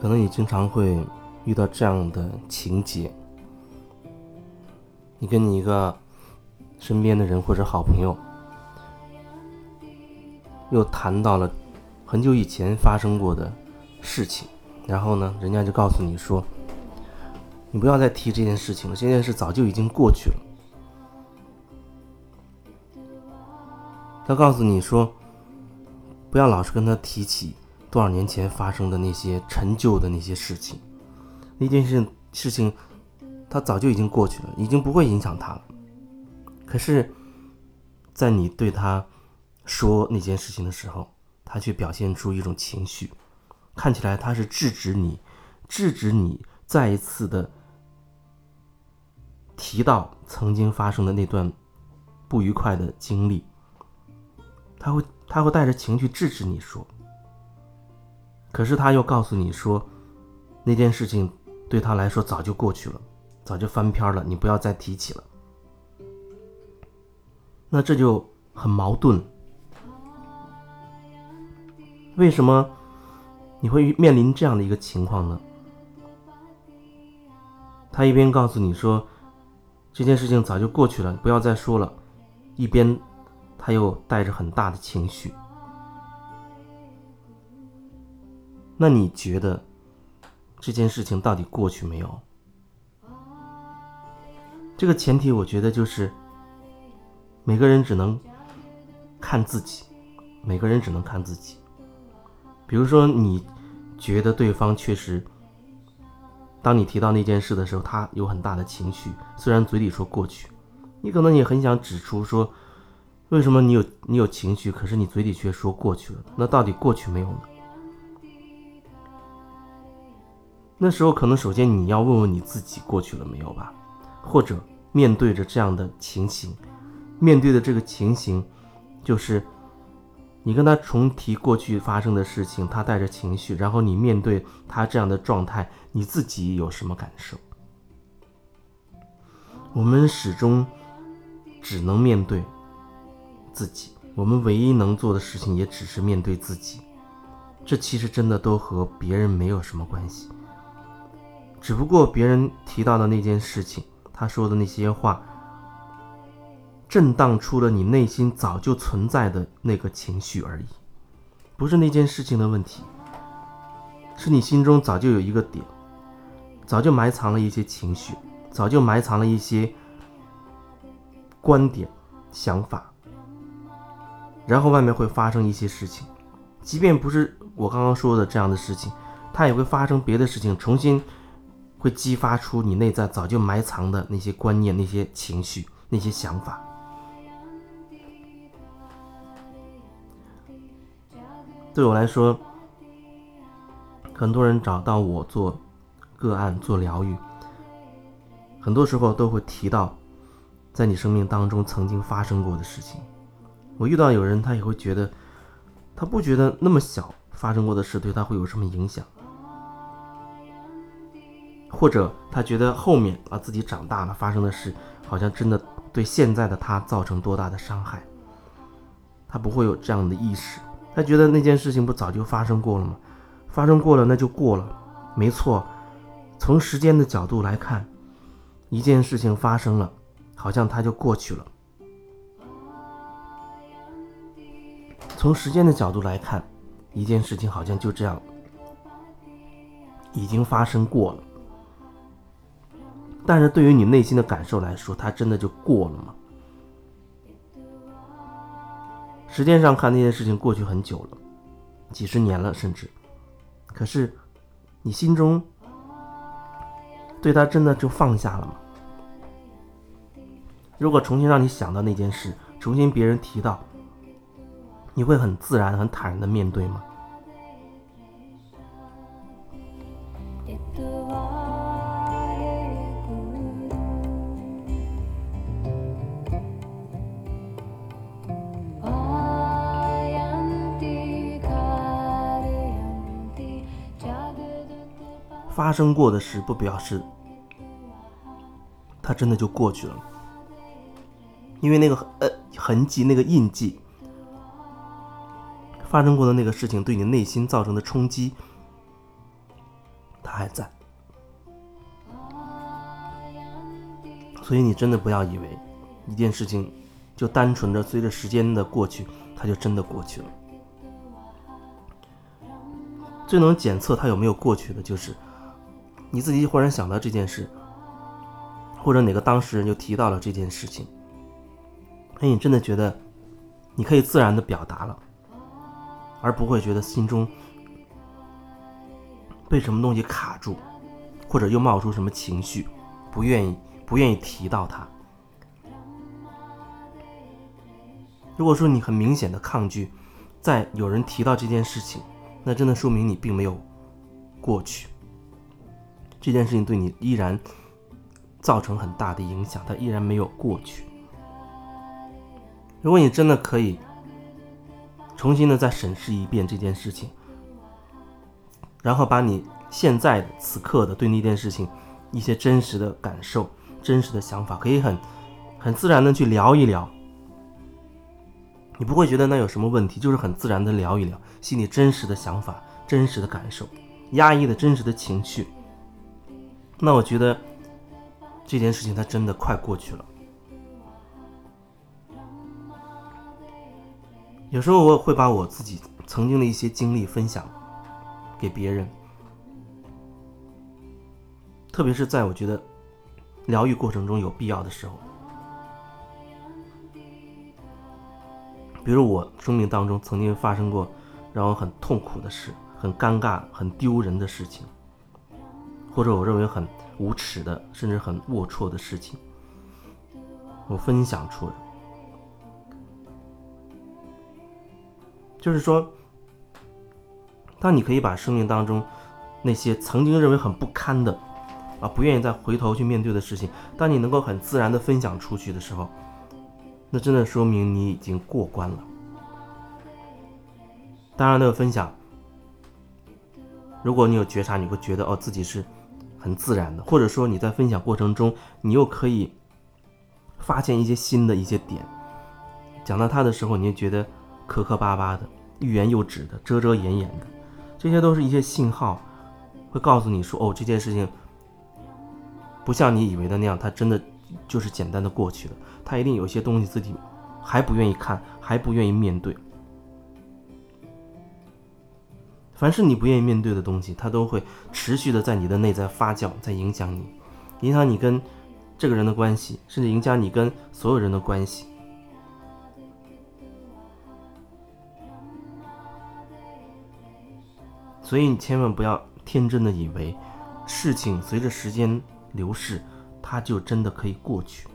可能你经常会遇到这样的情节：你跟你一个身边的人或者好朋友，又谈到了很久以前发生过的事情，然后呢，人家就告诉你说：“你不要再提这件事情了，这件事早就已经过去了。”他告诉你说：“不要老是跟他提起多少年前发生的那些陈旧的那些事情，那件事事情，他早就已经过去了，已经不会影响他了。可是，在你对他说那件事情的时候，他却表现出一种情绪，看起来他是制止你，制止你再一次的提到曾经发生的那段不愉快的经历。”他会，他会带着情绪制止你说，可是他又告诉你说，那件事情对他来说早就过去了，早就翻篇了，你不要再提起了。那这就很矛盾。为什么你会面临这样的一个情况呢？他一边告诉你说，这件事情早就过去了，不要再说了，一边。他又带着很大的情绪，那你觉得这件事情到底过去没有？这个前提，我觉得就是每个人只能看自己，每个人只能看自己。比如说，你觉得对方确实，当你提到那件事的时候，他有很大的情绪，虽然嘴里说过去，你可能也很想指出说。为什么你有你有情绪，可是你嘴里却说过去了？那到底过去没有呢？那时候可能首先你要问问你自己过去了没有吧，或者面对着这样的情形，面对的这个情形，就是你跟他重提过去发生的事情，他带着情绪，然后你面对他这样的状态，你自己有什么感受？我们始终只能面对。自己，我们唯一能做的事情也只是面对自己，这其实真的都和别人没有什么关系。只不过别人提到的那件事情，他说的那些话，震荡出了你内心早就存在的那个情绪而已，不是那件事情的问题，是你心中早就有一个点，早就埋藏了一些情绪，早就埋藏了一些观点、想法。然后外面会发生一些事情，即便不是我刚刚说的这样的事情，它也会发生别的事情，重新会激发出你内在早就埋藏的那些观念、那些情绪、那些想法。对我来说，很多人找到我做个案、做疗愈，很多时候都会提到在你生命当中曾经发生过的事情。我遇到有人，他也会觉得，他不觉得那么小发生过的事对他会有什么影响，或者他觉得后面啊自己长大了发生的事，好像真的对现在的他造成多大的伤害，他不会有这样的意识，他觉得那件事情不早就发生过了吗？发生过了那就过了，没错，从时间的角度来看，一件事情发生了，好像它就过去了。从时间的角度来看，一件事情好像就这样已经发生过了。但是对于你内心的感受来说，它真的就过了吗？时间上看，那件事情过去很久了，几十年了，甚至。可是，你心中对他真的就放下了吗？如果重新让你想到那件事，重新别人提到。你会很自然、很坦然的面对吗？发生过的事不表示它真的就过去了，因为那个呃痕迹、那个印记。发生过的那个事情对你内心造成的冲击，它还在。所以你真的不要以为一件事情就单纯的随着时间的过去，它就真的过去了。最能检测它有没有过去的，就是你自己忽然想到这件事，或者哪个当事人就提到了这件事情，哎，你真的觉得你可以自然的表达了，而不会觉得心中被什么东西卡住，或者又冒出什么情绪，不愿意。不愿意提到他。如果说你很明显的抗拒，在有人提到这件事情，那真的说明你并没有过去。这件事情对你依然造成很大的影响，它依然没有过去。如果你真的可以重新的再审视一遍这件事情，然后把你现在此刻的对那件事情一些真实的感受。真实的想法可以很很自然的去聊一聊，你不会觉得那有什么问题，就是很自然的聊一聊心里真实的想法、真实的感受、压抑的真实的情绪。那我觉得这件事情它真的快过去了。有时候我会把我自己曾经的一些经历分享给别人，特别是在我觉得。疗愈过程中有必要的时候，比如我生命当中曾经发生过让我很痛苦的事、很尴尬、很丢人的事情，或者我认为很无耻的，甚至很龌龊的事情，我分享出来。就是说，当你可以把生命当中那些曾经认为很不堪的。啊，不愿意再回头去面对的事情，当你能够很自然的分享出去的时候，那真的说明你已经过关了。当然，那个分享，如果你有觉察，你会觉得哦，自己是很自然的，或者说你在分享过程中，你又可以发现一些新的一些点。讲到他的时候，你就觉得磕磕巴巴的、欲言又止的、遮遮掩掩的，这些都是一些信号，会告诉你说哦，这件事情。不像你以为的那样，他真的就是简单的过去了。他一定有些东西自己还不愿意看，还不愿意面对。凡是你不愿意面对的东西，它都会持续的在你的内在发酵，在影响你，影响你跟这个人的关系，甚至影响你跟所有人的关系。所以你千万不要天真的以为事情随着时间。流逝，它就真的可以过去。